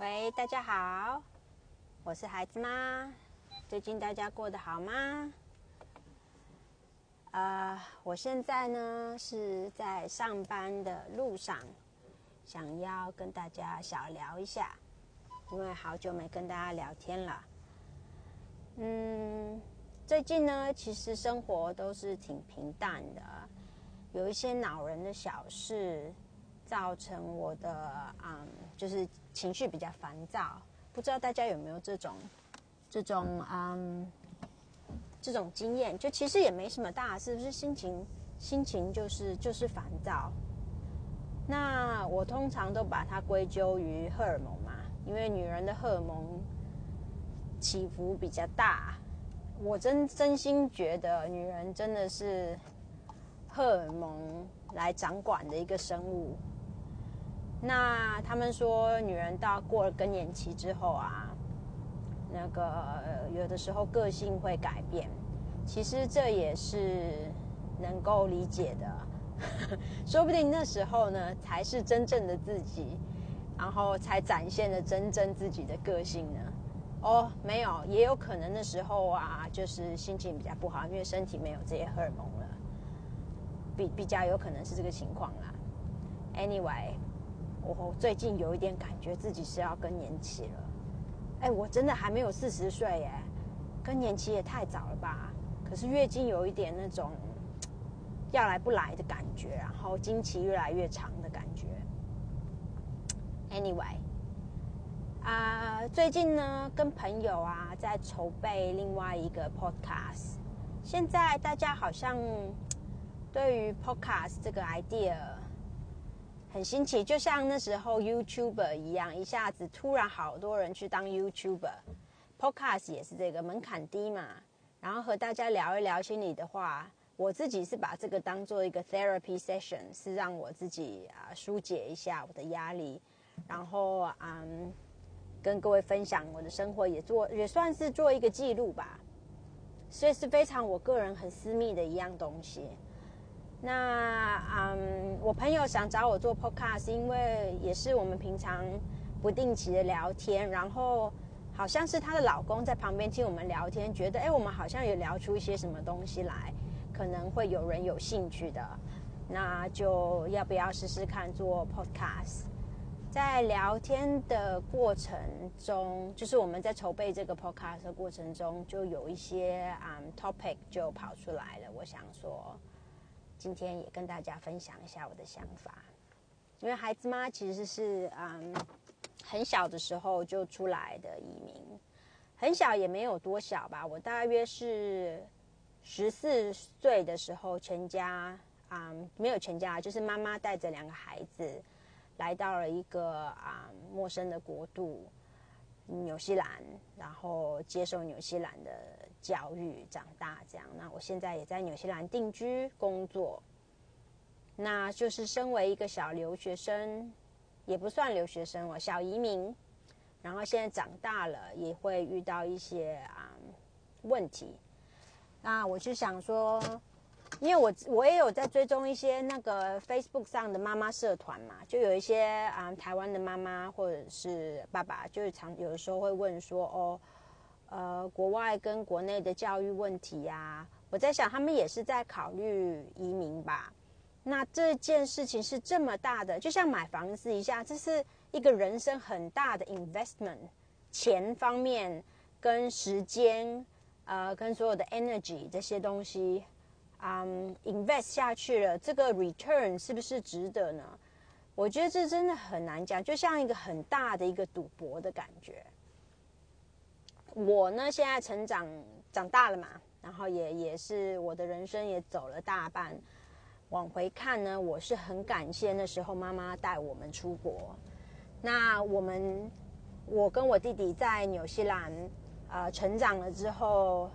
喂，大家好，我是孩子妈。最近大家过得好吗？呃，我现在呢是在上班的路上，想要跟大家小聊一下，因为好久没跟大家聊天了。嗯，最近呢，其实生活都是挺平淡的，有一些恼人的小事，造成我的嗯，就是情绪比较烦躁。不知道大家有没有这种这种嗯这种经验？就其实也没什么大事，是心情心情就是就是烦躁。那我通常都把它归咎于荷尔蒙嘛，因为女人的荷尔蒙起伏比较大。我真真心觉得女人真的是荷尔蒙来掌管的一个生物。那他们说，女人到过了更年期之后啊，那个有的时候个性会改变。其实这也是能够理解的，说不定那时候呢才是真正的自己，然后才展现了真正自己的个性呢。哦，没有，也有可能那时候啊，就是心情比较不好，因为身体没有这些荷尔蒙了，比比较有可能是这个情况啦。Anyway。我最近有一点感觉自己是要更年期了，哎，我真的还没有四十岁耶，更年期也太早了吧？可是月经有一点那种要来不来的感觉，然后经期越来越长的感觉。Anyway，啊，最近呢跟朋友啊在筹备另外一个 Podcast，现在大家好像对于 Podcast 这个 idea。很新奇，就像那时候 YouTuber 一样，一下子突然好多人去当 YouTuber，Podcast 也是这个门槛低嘛。然后和大家聊一聊心里的话，我自己是把这个当做一个 therapy session，是让我自己啊疏解一下我的压力，然后嗯跟各位分享我的生活，也做也算是做一个记录吧。所以是非常我个人很私密的一样东西。那嗯，我朋友想找我做 podcast，因为也是我们平常不定期的聊天，然后好像是她的老公在旁边听我们聊天，觉得哎，我们好像有聊出一些什么东西来，可能会有人有兴趣的，那就要不要试试看做 podcast？在聊天的过程中，就是我们在筹备这个 podcast 的过程中，就有一些嗯 topic 就跑出来了，我想说。今天也跟大家分享一下我的想法，因为孩子妈其实是嗯很小的时候就出来的移民，很小也没有多小吧，我大约是十四岁的时候，全家啊没有全家，就是妈妈带着两个孩子来到了一个啊陌生的国度。纽西兰，然后接受纽西兰的教育长大，这样。那我现在也在纽西兰定居工作，那就是身为一个小留学生，也不算留学生哦，小移民。然后现在长大了，也会遇到一些啊问题。那我就想说。因为我我也有在追踪一些那个 Facebook 上的妈妈社团嘛，就有一些啊台湾的妈妈或者是爸爸，就是常有的时候会问说哦，呃，国外跟国内的教育问题呀，我在想他们也是在考虑移民吧。那这件事情是这么大的，就像买房子一下，这是一个人生很大的 investment，钱方面跟时间，呃，跟所有的 energy 这些东西。嗯，invest 下去了，这个 return 是不是值得呢？我觉得这真的很难讲，就像一个很大的一个赌博的感觉。我呢，现在成长长大了嘛，然后也也是我的人生也走了大半。往回看呢，我是很感谢那时候妈妈带我们出国。那我们，我跟我弟弟在纽西兰啊成长了之后，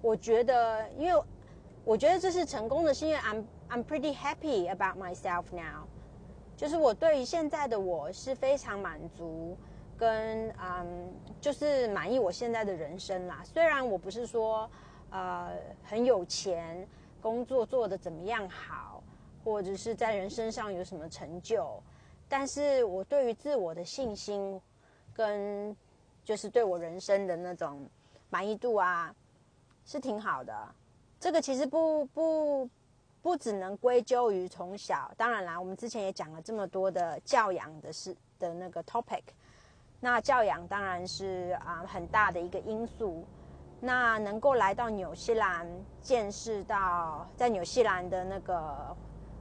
我觉得因为。我觉得这是成功的，是因为 I'm I'm pretty happy about myself now，就是我对于现在的我是非常满足，跟嗯，就是满意我现在的人生啦。虽然我不是说呃很有钱，工作做的怎么样好，或者是在人生上有什么成就，但是我对于自我的信心跟就是对我人生的那种满意度啊，是挺好的。这个其实不不不只能归咎于从小，当然啦，我们之前也讲了这么多的教养的事的那个 topic，那教养当然是啊很大的一个因素。那能够来到纽西兰，见识到在纽西兰的那个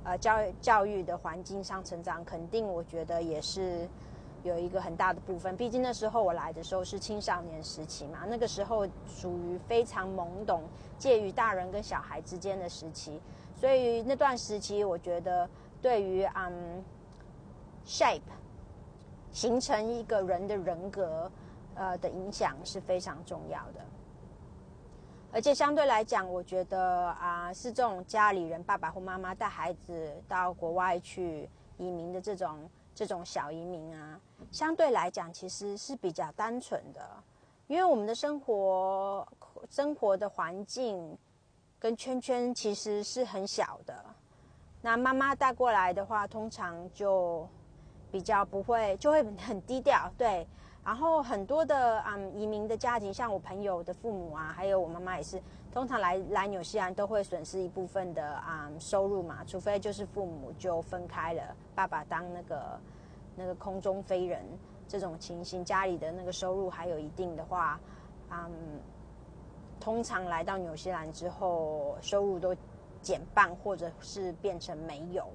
呃教教育的环境上成长，肯定我觉得也是有一个很大的部分。毕竟那时候我来的时候是青少年时期嘛，那个时候属于非常懵懂，介于大人跟小孩之间的时期，所以那段时期我觉得对于嗯 shape 形成一个人的人格呃的影响是非常重要的。而且相对来讲，我觉得啊，是这种家里人爸爸或妈妈带孩子到国外去移民的这种这种小移民啊，相对来讲其实是比较单纯的，因为我们的生活生活的环境跟圈圈其实是很小的。那妈妈带过来的话，通常就比较不会，就会很低调，对。然后很多的嗯移民的家庭，像我朋友的父母啊，还有我妈妈也是，通常来来纽西兰都会损失一部分的啊收入嘛，除非就是父母就分开了，爸爸当那个那个空中飞人这种情形，家里的那个收入还有一定的话，嗯，通常来到纽西兰之后，收入都减半或者是变成没有。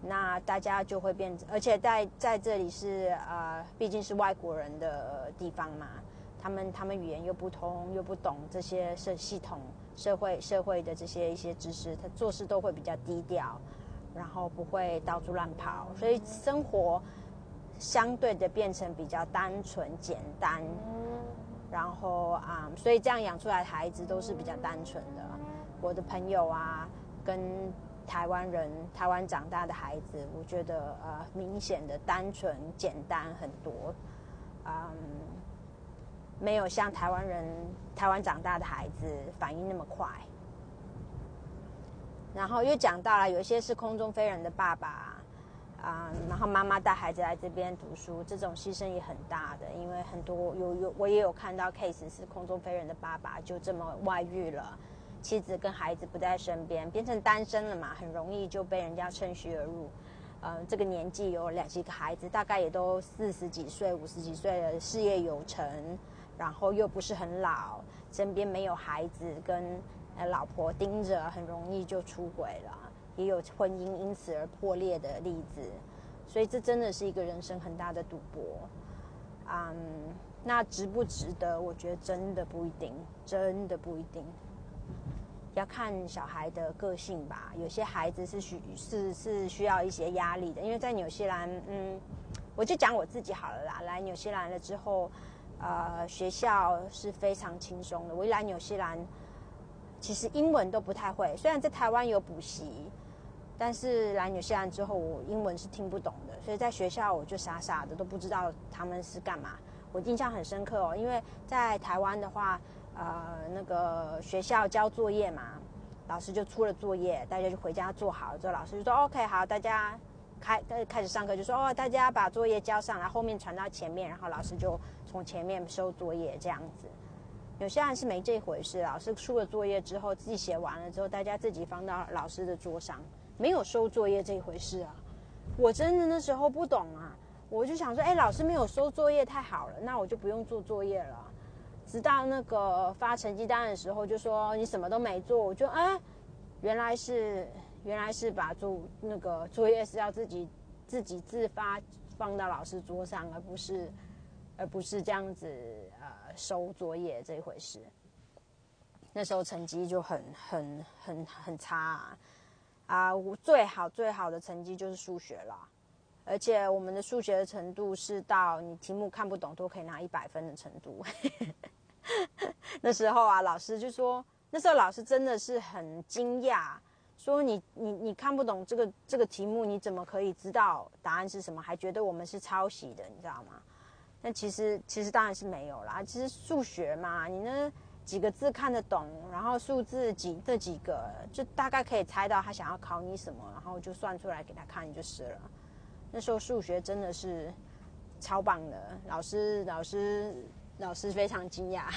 那大家就会变，而且在在这里是呃，毕竟是外国人的地方嘛，他们他们语言又不通，又不懂这些社系统、社会社会的这些一些知识，他做事都会比较低调，然后不会到处乱跑，所以生活相对的变成比较单纯简单，然后啊，所以这样养出来的孩子都是比较单纯的。我的朋友啊，跟。台湾人，台湾长大的孩子，我觉得呃，明显的单纯简单很多，嗯，没有像台湾人台湾长大的孩子反应那么快。然后又讲到了，有一些是空中飞人的爸爸，啊，然后妈妈带孩子来这边读书，这种牺牲也很大的，因为很多有有我也有看到 case 是空中飞人的爸爸就这么外遇了。妻子跟孩子不在身边，变成单身了嘛，很容易就被人家趁虚而入。呃，这个年纪有两几个孩子，大概也都四十几岁、五十几岁了，事业有成，然后又不是很老，身边没有孩子跟老婆盯着，很容易就出轨了，也有婚姻因此而破裂的例子。所以这真的是一个人生很大的赌博。嗯，那值不值得？我觉得真的不一定，真的不一定。要看小孩的个性吧，有些孩子是需是是需要一些压力的，因为在纽西兰，嗯，我就讲我自己好了啦。来纽西兰了之后，呃，学校是非常轻松的。我一来纽西兰，其实英文都不太会，虽然在台湾有补习，但是来纽西兰之后，我英文是听不懂的，所以在学校我就傻傻的都不知道他们是干嘛。我印象很深刻哦，因为在台湾的话。呃，那个学校交作业嘛，老师就出了作业，大家就回家做好。之后老师就说：“OK，好，大家开开始上课。”就说：“哦，大家把作业交上来，后面传到前面，然后老师就从前面收作业这样子。”有些人是没这回事，老师出了作业之后，自己写完了之后，大家自己放到老师的桌上，没有收作业这一回事啊！我真的那时候不懂啊，我就想说：“哎，老师没有收作业，太好了，那我就不用做作业了。”直到那个发成绩单的时候，就说你什么都没做，我就哎，原来是原来是把作那个作业是要自己自己自发放到老师桌上，而不是而不是这样子呃收作业这一回事。那时候成绩就很很很很差啊！啊，我最好最好的成绩就是数学了，而且我们的数学的程度是到你题目看不懂都可以拿一百分的程度。那时候啊，老师就说，那时候老师真的是很惊讶，说你你你看不懂这个这个题目，你怎么可以知道答案是什么？还觉得我们是抄袭的，你知道吗？但其实其实当然是没有啦。其实数学嘛，你那几个字看得懂，然后数字几这几个，就大概可以猜到他想要考你什么，然后就算出来给他看就是了。那时候数学真的是。超棒的，老师老师老师非常惊讶。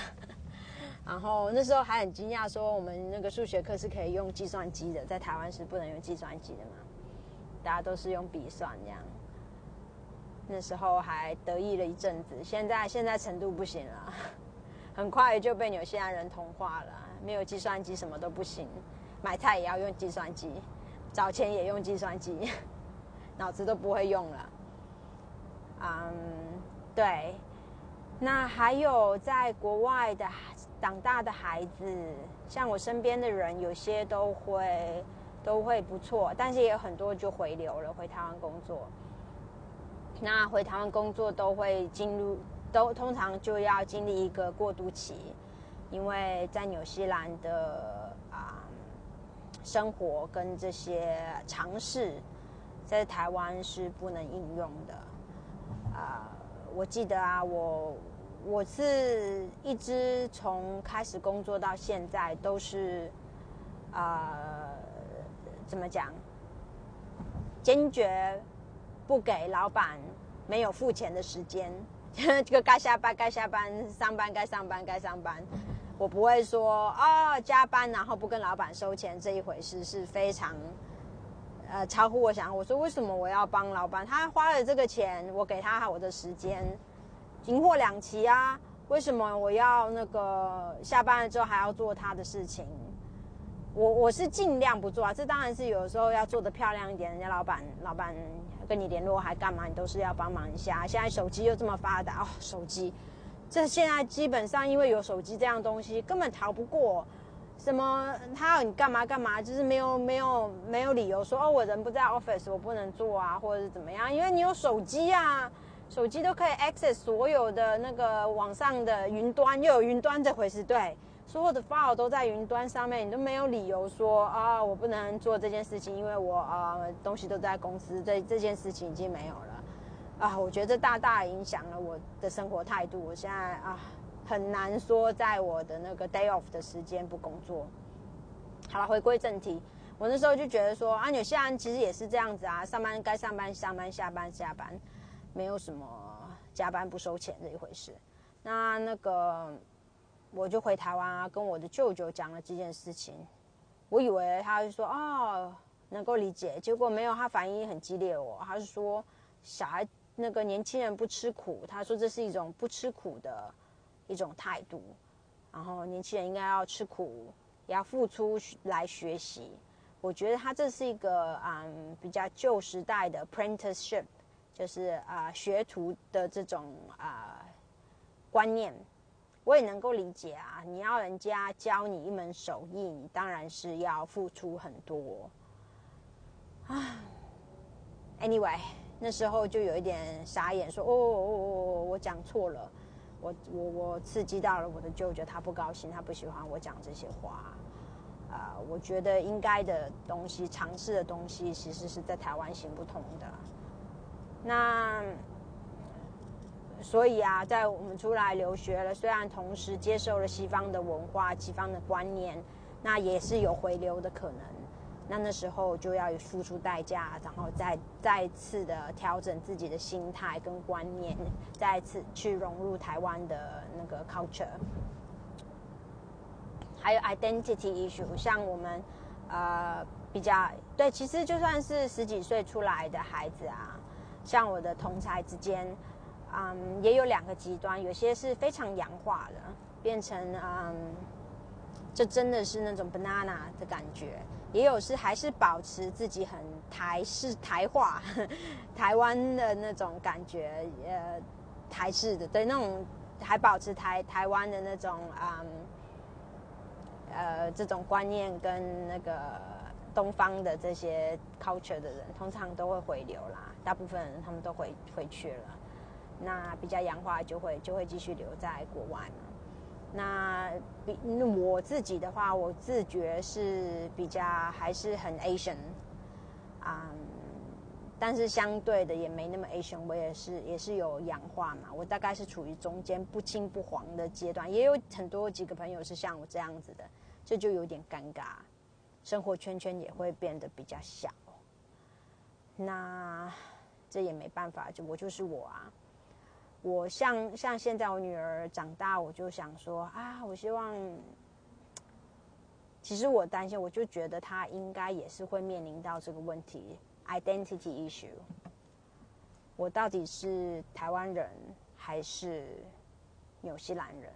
然后那时候还很惊讶，说我们那个数学课是可以用计算机的，在台湾是不能用计算机的嘛，大家都是用笔算这样。那时候还得意了一阵子，现在现在程度不行了，很快就被纽西兰人同化了，没有计算机什么都不行，买菜也要用计算机，找钱也用计算机，脑子都不会用了。嗯，对。那还有在国外的长大的孩子，像我身边的人，有些都会都会不错，但是也有很多就回流了，回台湾工作。那回台湾工作都会进入，都通常就要经历一个过渡期，因为在纽西兰的啊生活跟这些尝试，在台湾是不能应用的啊。我记得啊，我我是一直从开始工作到现在都是，呃，怎么讲？坚决不给老板没有付钱的时间，这个该下班该下班，上班该上班该上班。我不会说啊加班然后不跟老板收钱这一回事是非常。呃，超乎我想，我说为什么我要帮老板？他花了这个钱，我给他我的时间，银货两期啊，为什么我要那个下班了之后还要做他的事情？我我是尽量不做啊，这当然是有时候要做的漂亮一点，人家老板老板跟你联络还干嘛？你都是要帮忙一下。现在手机又这么发达哦，手机，这现在基本上因为有手机这样东西，根本逃不过。什么？他要你干嘛干嘛？就是没有没有没有理由说哦，我人不在 office，我不能做啊，或者是怎么样？因为你有手机啊，手机都可以 access 所有的那个网上的云端，又有云端这回事，对，所有的 file 都在云端上面，你都没有理由说啊，我不能做这件事情，因为我啊东西都在公司，这这件事情已经没有了啊。我觉得这大大影响了我的生活态度，我现在啊。很难说，在我的那个 day off 的时间不工作。好了，回归正题，我那时候就觉得说，啊，有些人其实也是这样子啊，上班该上班上班，下班下班，没有什么加班不收钱这一回事。那那个，我就回台湾啊，跟我的舅舅讲了这件事情。我以为他会说，哦，能够理解，结果没有，他反应很激烈哦，他是说，小孩那个年轻人不吃苦，他说这是一种不吃苦的。一种态度，然后年轻人应该要吃苦，也要付出来学习。我觉得他这是一个嗯比较旧时代的 apprenticeship，就是啊学徒的这种啊观念，我也能够理解啊。你要人家教你一门手艺，你当然是要付出很多。啊，anyway，那时候就有一点傻眼，说哦哦哦，我讲错了。我我我刺激到了我的舅舅，他不高兴，他不喜欢我讲这些话，啊，我觉得应该的东西，尝试的东西，其实是在台湾行不通的。那所以啊，在我们出来留学了，虽然同时接受了西方的文化、西方的观念，那也是有回流的可能。那那时候就要付出代价，然后再再次的调整自己的心态跟观念，再次去融入台湾的那个 culture。还有 identity issue，像我们呃比较对，其实就算是十几岁出来的孩子啊，像我的同才之间，嗯，也有两个极端，有些是非常洋化的，变成嗯，就真的是那种 banana 的感觉。也有是还是保持自己很台式台化，台湾的那种感觉，呃，台式的对那种还保持台台湾的那种啊，呃，这种观念跟那个东方的这些 culture 的人，通常都会回流啦。大部分人他们都回回去了，那比较洋化就会就会继续留在国外嘛。那比我自己的话，我自觉是比较还是很 Asian，啊，但是相对的也没那么 Asian，我也是也是有氧化嘛，我大概是处于中间不青不黄的阶段，也有很多几个朋友是像我这样子的，这就有点尴尬，生活圈圈也会变得比较小，那这也没办法，就我就是我啊。我像像现在我女儿长大，我就想说啊，我希望，其实我担心，我就觉得她应该也是会面临到这个问题，identity issue。我到底是台湾人还是纽西兰人？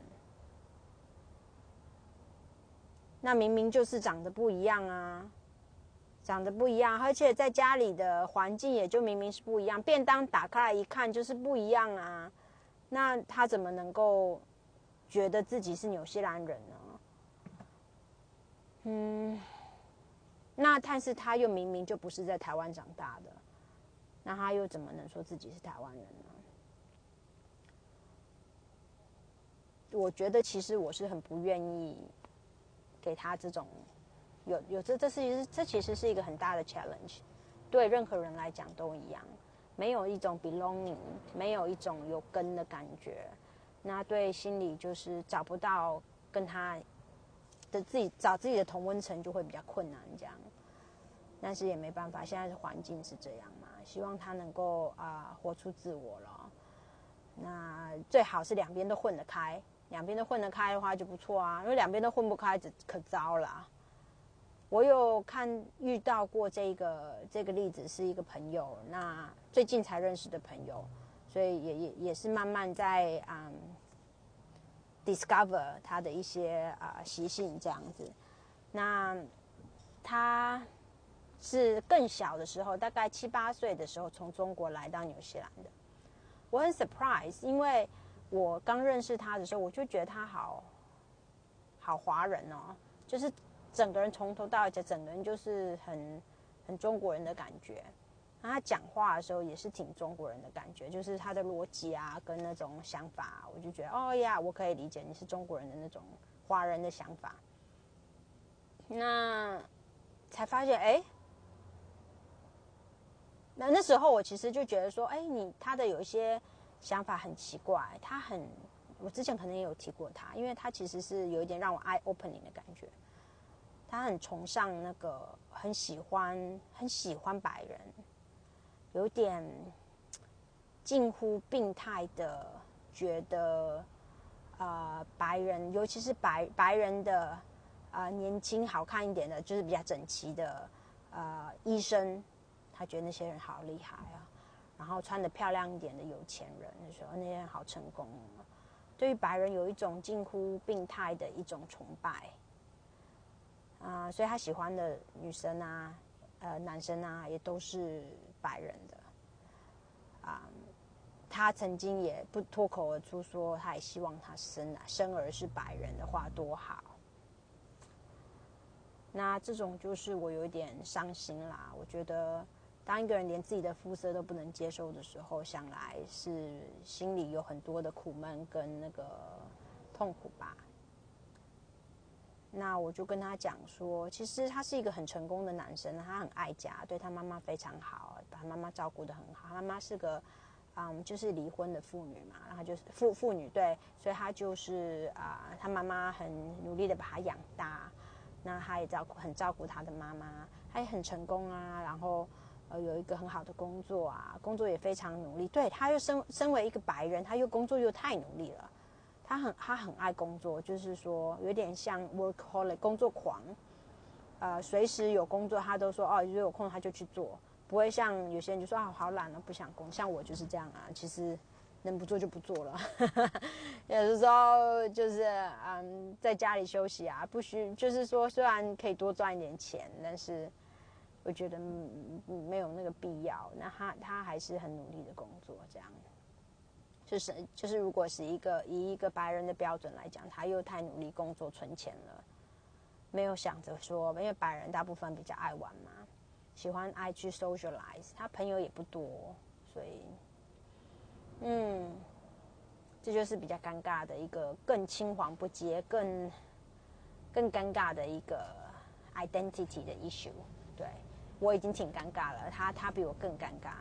那明明就是长得不一样啊，长得不一样，而且在家里的环境也就明明是不一样，便当打开来一看就是不一样啊，那他怎么能够觉得自己是纽西兰人呢？嗯，那但是他又明明就不是在台湾长大的，那他又怎么能说自己是台湾人呢？我觉得其实我是很不愿意。给他这种有有这这是这其实是一个很大的 challenge，对任何人来讲都一样，没有一种 belonging，没有一种有根的感觉，那对心里就是找不到跟他的自己找自己的同温层就会比较困难这样，但是也没办法，现在的环境是这样嘛，希望他能够啊活出自我了，那最好是两边都混得开。两边都混得开的话就不错啊，因为两边都混不开，可可糟了。我有看遇到过这个这个例子，是一个朋友，那最近才认识的朋友，所以也也也是慢慢在嗯 discover 他的一些啊习性这样子。那他是更小的时候，大概七八岁的时候从中国来到纽西兰的。我很 surprise，因为。我刚认识他的时候，我就觉得他好好华人哦，就是整个人从头到尾，整个人就是很很中国人的感觉。他讲话的时候也是挺中国人的感觉，就是他的逻辑啊，跟那种想法，我就觉得哦呀，我可以理解你是中国人的那种华人的想法。那才发现，哎，那那时候我其实就觉得说，哎，你他的有一些。想法很奇怪，他很，我之前可能也有提过他，因为他其实是有一点让我 eye opening 的感觉。他很崇尚那个，很喜欢，很喜欢白人，有点近乎病态的觉得，呃，白人，尤其是白白人的，啊，年轻好看一点的，就是比较整齐的，呃，医生，他觉得那些人好厉害啊。然后穿的漂亮一点的有钱人，就说那些人好成功。对于白人有一种近乎病态的一种崇拜啊，所以他喜欢的女生啊，呃，男生啊，也都是白人的啊。他曾经也不脱口而出说，他也希望他生啊生儿是白人的话多好。那这种就是我有一点伤心啦，我觉得。当一个人连自己的肤色都不能接受的时候，想来是心里有很多的苦闷跟那个痛苦吧。那我就跟他讲说，其实他是一个很成功的男生，他很爱家，对他妈妈非常好，把他妈妈照顾得很好。他妈妈是个，嗯，就是离婚的妇女嘛，然后就是妇妇女对，所以他就是啊，他妈妈很努力的把他养大，那他也照顾很照顾他的妈妈，他也很成功啊，然后。呃，有一个很好的工作啊，工作也非常努力。对，他又身身为一个白人，他又工作又太努力了。他很他很爱工作，就是说有点像 workaholic 工作狂。呃，随时有工作，他都说哦，如果有空他就去做，不会像有些人就说啊，好懒啊，不想工。像我就是这样啊，其实能不做就不做了。有的时候就是嗯，在家里休息啊，不需就是说虽然可以多赚一点钱，但是。我觉得没有那个必要。那他他还是很努力的工作，这样。就是就是，如果是一个以一个白人的标准来讲，他又太努力工作存钱了，没有想着说，因为白人大部分比较爱玩嘛，喜欢爱去 socialize，他朋友也不多，所以，嗯，这就是比较尴尬的一个更青黄不接、更更尴尬的一个 identity 的 issue，对。我已经挺尴尬了，他他比我更尴尬。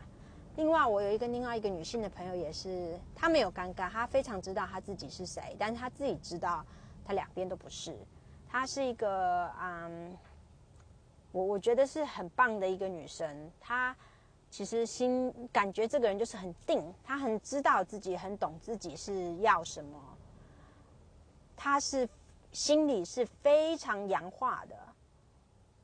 另外，我有一个另外一个女性的朋友，也是她没有尴尬，她非常知道她自己是谁，但是她自己知道她两边都不是。她是一个嗯，我我觉得是很棒的一个女生。她其实心感觉这个人就是很定，她很知道自己，很懂自己是要什么。他是心里是非常洋化的，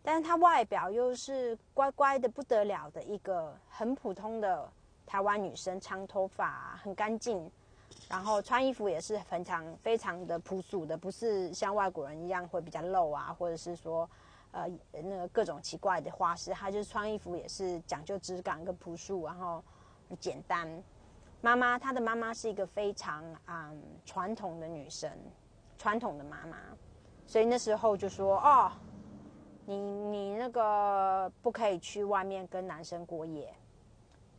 但是她外表又是乖乖的不得了的一个很普通的台湾女生，长头发，很干净，然后穿衣服也是非常非常的朴素的，不是像外国人一样会比较露啊，或者是说。呃，那个各种奇怪的花式，她就是穿衣服也是讲究质感跟朴素，然后简单。妈妈，她的妈妈是一个非常啊传统的女生，传统的妈妈，所以那时候就说哦，你你那个不可以去外面跟男生过夜，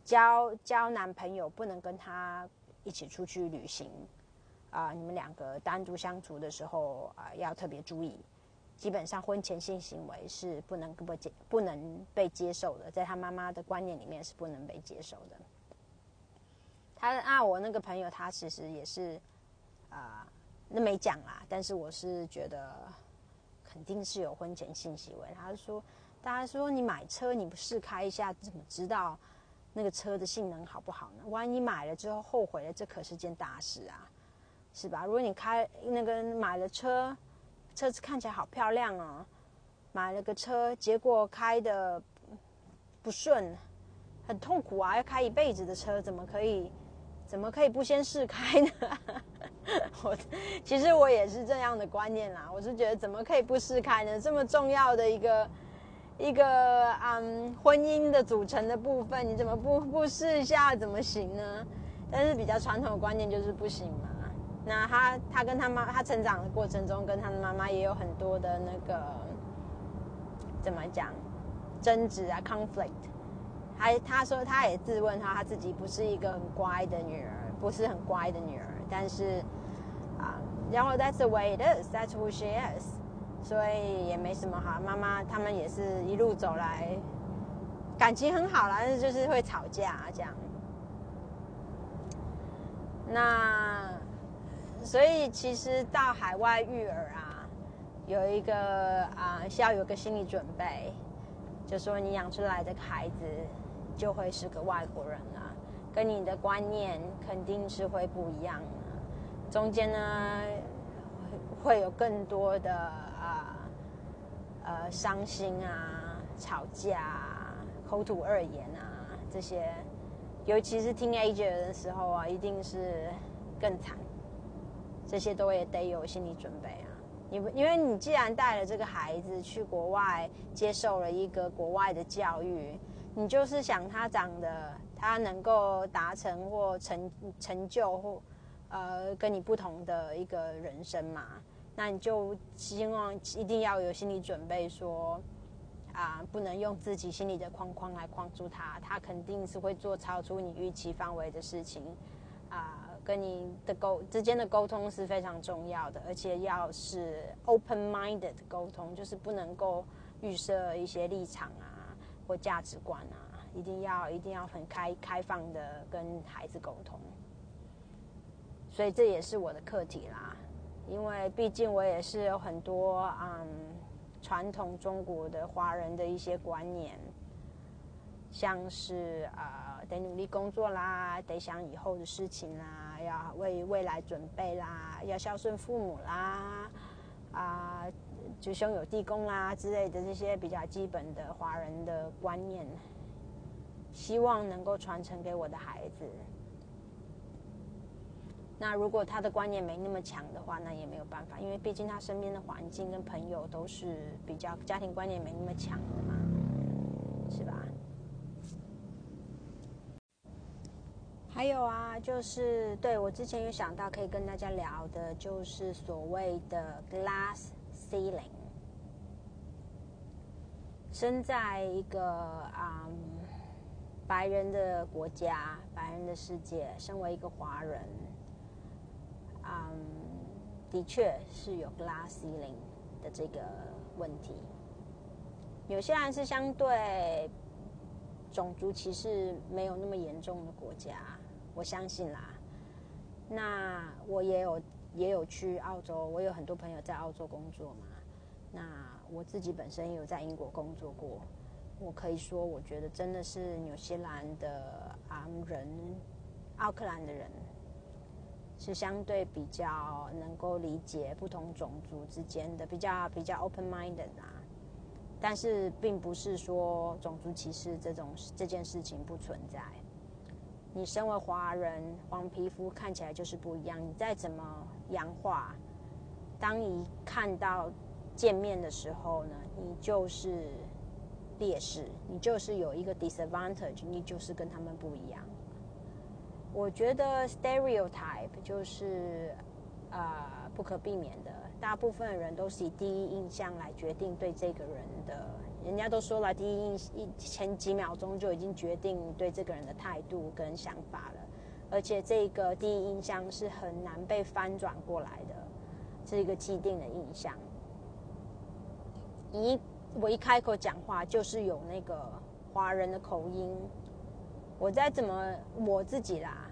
交交男朋友不能跟他一起出去旅行，啊，你们两个单独相处的时候啊要特别注意。基本上婚前性行为是不能不接不能被接受的，在他妈妈的观念里面是不能被接受的。他啊，我那个朋友他其实也是啊，那没讲啦，但是我是觉得肯定是有婚前性行为。他说，大家说你买车你不试开一下，怎么知道那个车的性能好不好呢？万一买了之后后悔了，这可是件大事啊，是吧？如果你开那个买了车。车子看起来好漂亮哦，买了个车，结果开的不顺，很痛苦啊！要开一辈子的车，怎么可以，怎么可以不先试开呢？我其实我也是这样的观念啦，我是觉得怎么可以不试开呢？这么重要的一个一个嗯婚姻的组成的部分，你怎么不不试一下怎么行呢？但是比较传统的观念就是不行嘛。那他他跟他妈他成长的过程中，跟他的妈妈也有很多的那个怎么讲争执啊，conflict。还他说他也自问他他自己不是一个很乖的女儿，不是很乖的女儿，但是啊，然后 that's the way it is，that's who she is，所以也没什么哈。妈妈他们也是一路走来感情很好啦，但是就是会吵架啊这样。那。所以其实到海外育儿啊，有一个啊，需要有个心理准备，就说你养出来的孩子就会是个外国人啊，跟你的观念肯定是会不一样的。中间呢，会有更多的啊呃伤心啊、吵架啊、口吐恶言啊这些，尤其是听 A 姐的时候啊，一定是更惨。这些都也得有心理准备啊！你因为你既然带了这个孩子去国外，接受了一个国外的教育，你就是想他长得他能够达成或成成就或呃跟你不同的一个人生嘛？那你就希望一定要有心理准备，说啊，不能用自己心里的框框来框住他，他肯定是会做超出你预期范围的事情啊。跟你的沟之间的沟通是非常重要的，而且要是 open-minded 沟通，就是不能够预设一些立场啊或价值观啊，一定要一定要很开开放的跟孩子沟通。所以这也是我的课题啦，因为毕竟我也是有很多嗯传统中国的华人的一些观念。像是呃，得努力工作啦，得想以后的事情啦，要为未来准备啦，要孝顺父母啦，啊，就兄友弟恭啦之类的这些比较基本的华人的观念，希望能够传承给我的孩子。那如果他的观念没那么强的话，那也没有办法，因为毕竟他身边的环境跟朋友都是比较家庭观念没那么强的嘛，是吧？还有啊，就是对我之前有想到可以跟大家聊的，就是所谓的 glass ceiling。生在一个啊白人的国家、白人的世界，身为一个华人，嗯，的确是有 glass ceiling 的这个问题。有些人是相对种族歧视没有那么严重的国家。我相信啦，那我也有也有去澳洲，我有很多朋友在澳洲工作嘛。那我自己本身也有在英国工作过，我可以说，我觉得真的是纽西兰的啊人，奥克兰的人是相对比较能够理解不同种族之间的，比较比较 open minded 啊。但是并不是说种族歧视这种这件事情不存在。你身为华人，黄皮肤看起来就是不一样。你再怎么洋化，当一看到见面的时候呢，你就是劣势，你就是有一个 disadvantage，你就是跟他们不一样。我觉得 stereotype 就是呃不可避免的。大部分人都是以第一印象来决定对这个人的，人家都说了，第一印一前几秒钟就已经决定对这个人的态度跟想法了，而且这个第一印象是很难被翻转过来的，是一个既定的印象。一我一开口讲话就是有那个华人的口音，我再怎么我自己啦，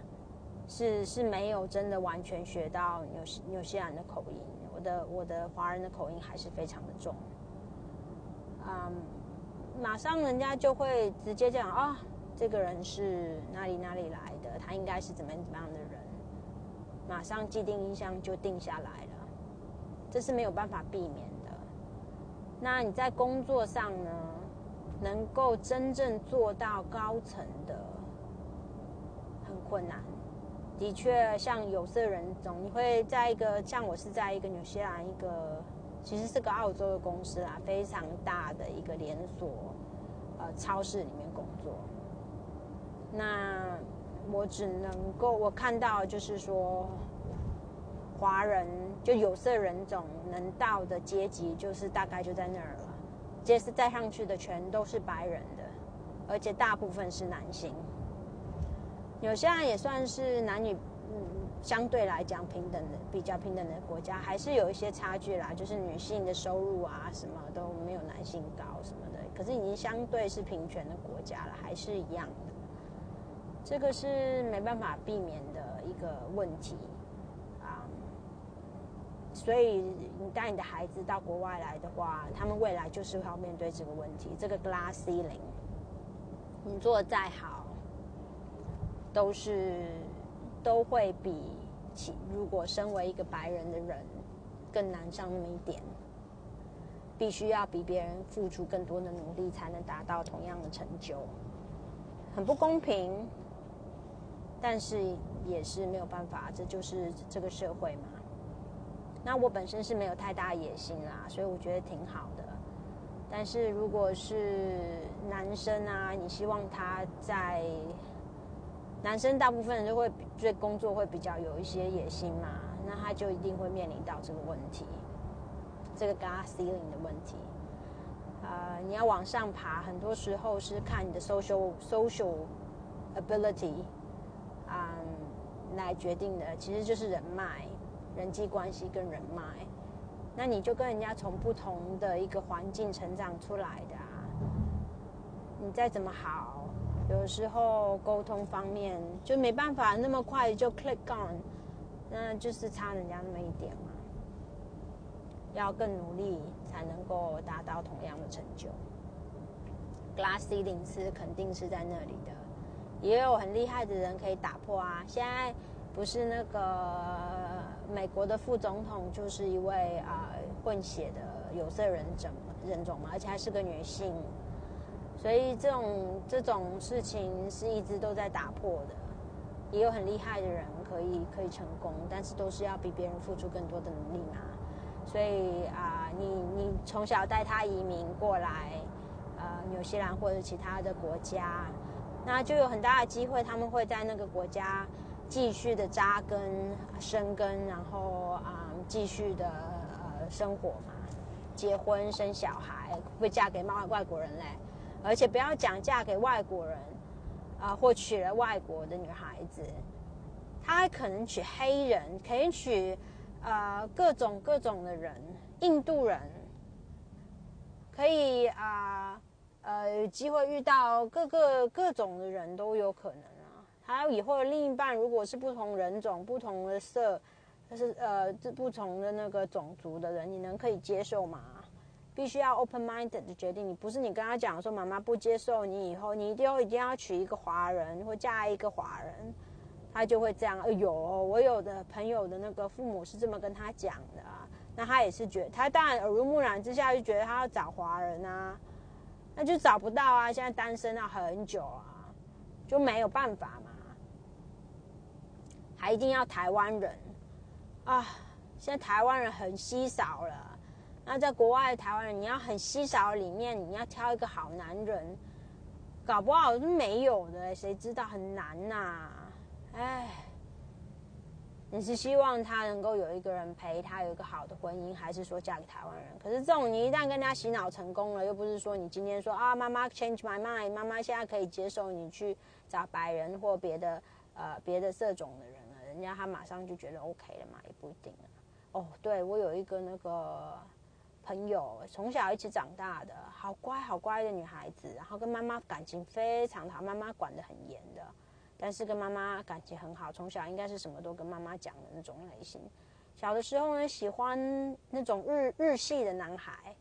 是是没有真的完全学到纽西纽西兰的口音。我的我的华人的口音还是非常的重，嗯，马上人家就会直接讲啊，这个人是哪里哪里来的他应该是怎么怎么样的人，马上既定印象就定下来了，这是没有办法避免的。那你在工作上呢，能够真正做到高层的，很困难。的确，像有色人种，你会在一个像我是在一个纽西兰一个，其实是个澳洲的公司啦，非常大的一个连锁呃超市里面工作。那我只能够我看到就是说，华人就有色人种能到的阶级，就是大概就在那儿了。接是再上去的全都是白人的，而且大部分是男性。有些人也算是男女，相对来讲平等的，比较平等的国家，还是有一些差距啦。就是女性的收入啊，什么都没有男性高什么的。可是已经相对是平权的国家了，还是一样的。这个是没办法避免的一个问题啊。所以你带你的孩子到国外来的话，他们未来就是要面对这个问题。这个 glass ceiling，你做的再好。都是都会比起如果身为一个白人的人更难上那么一点，必须要比别人付出更多的努力才能达到同样的成就，很不公平，但是也是没有办法，这就是这个社会嘛。那我本身是没有太大野心啦，所以我觉得挺好的。但是如果是男生啊，你希望他在。男生大部分人都会对工作会比较有一些野心嘛，那他就一定会面临到这个问题，这个 glass ceiling 的问题。呃，你要往上爬，很多时候是看你的 social social ability 嗯来决定的，其实就是人脉、人际关系跟人脉。那你就跟人家从不同的一个环境成长出来的啊，你再怎么好。有时候沟通方面就没办法那么快就 click on，那就是差人家那么一点嘛。要更努力才能够达到同样的成就。Glass ceiling 是肯定是在那里的，也有很厉害的人可以打破啊。现在不是那个美国的副总统就是一位啊混血的有色人种人种嘛，而且还是个女性。所以这种这种事情是一直都在打破的，也有很厉害的人可以可以成功，但是都是要比别人付出更多的努力嘛。所以啊，你你从小带他移民过来，呃，纽西兰或者其他的国家，那就有很大的机会，他们会在那个国家继续的扎根生根，然后啊，继续的呃生活嘛，结婚生小孩，会嫁给外外国人嘞。而且不要讲嫁给外国人，啊，或娶了外国的女孩子，他还可能娶黑人，可以娶，呃，各种各种的人，印度人，可以啊，有机会遇到各个各种的人都有可能啊。还有以后的另一半，如果是不同人种、不同的色，就是呃，这不同的那个种族的人，你能可以接受吗？必须要 open minded 的决定。你不是你跟他讲说妈妈不接受你以后，你一定一定要娶一个华人或嫁一个华人，他就会这样。哎呦，我有的朋友的那个父母是这么跟他讲的，啊那他也是觉，他当然耳濡目染之下就觉得他要找华人啊，那就找不到啊。现在单身了很久啊，就没有办法嘛，还一定要台湾人啊。现在台湾人很稀少了，那在国外的台湾人，你要很稀少里面，你要挑一个好男人，搞不好是没有的，谁知道很难呐？哎，你是希望他能够有一个人陪他，有一个好的婚姻，还是说嫁给台湾人？可是这种你一旦跟他洗脑成功了，又不是说你今天说啊，妈妈 change my mind，妈妈现在可以接受你去找白人或别的呃别的色种的人了，人家他马上就觉得 OK 了嘛，也不一定。哦，对，我有一个那个朋友，从小一起长大的，好乖好乖的女孩子，然后跟妈妈感情非常好，妈妈管得很严的，但是跟妈妈感情很好，从小应该是什么都跟妈妈讲的那种类型。小的时候呢，喜欢那种日日系的男孩，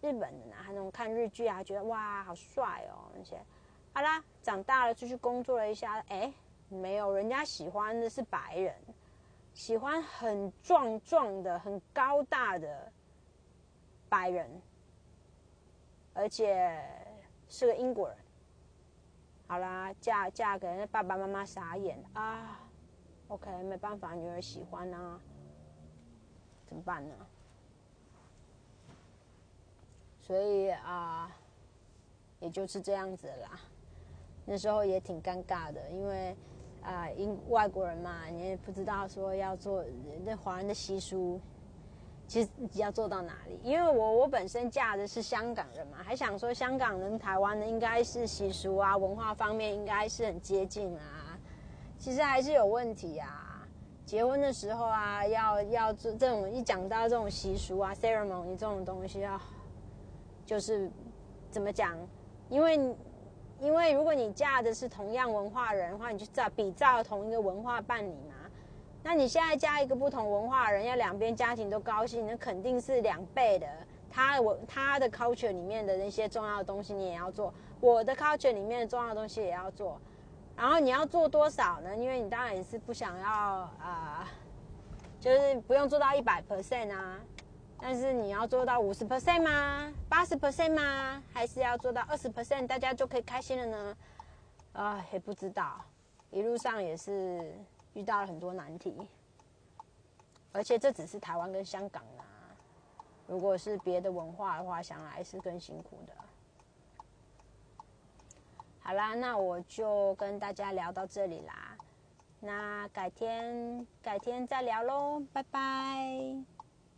日本的男孩，那种看日剧啊，觉得哇好帅哦那些。好啦，长大了出去工作了一下，哎，没有，人家喜欢的是白人。喜欢很壮壮的、很高大的白人，而且是个英国人。好啦，嫁嫁给那爸爸妈妈傻眼啊！OK，没办法，女儿喜欢啊，怎么办呢？所以啊，也就是这样子啦。那时候也挺尴尬的，因为。啊，英外国人嘛，你也不知道说要做那华人的习俗，其实要做到哪里？因为我我本身嫁的是香港人嘛，还想说香港人、台湾的应该是习俗啊、文化方面应该是很接近啊，其实还是有问题啊。结婚的时候啊，要要做这种一讲到这种习俗啊、ceremony 这种东西啊，就是怎么讲？因为。因为如果你嫁的是同样文化人的话，你就照比照同一个文化办理嘛。那你现在加一个不同文化的人，要两边家庭都高兴，那肯定是两倍的。他我他的 culture 里面的那些重要的东西你也要做，我的 culture 里面的重要的东西也要做。然后你要做多少呢？因为你当然也是不想要啊，就是不用做到一百 percent 啊。但是你要做到五十 percent 吗？八十 percent 吗？还是要做到二十 percent，大家就可以开心了呢？啊，也不知道，一路上也是遇到了很多难题，而且这只是台湾跟香港啊，如果是别的文化的话，想来是更辛苦的。好啦，那我就跟大家聊到这里啦，那改天改天再聊喽，拜拜。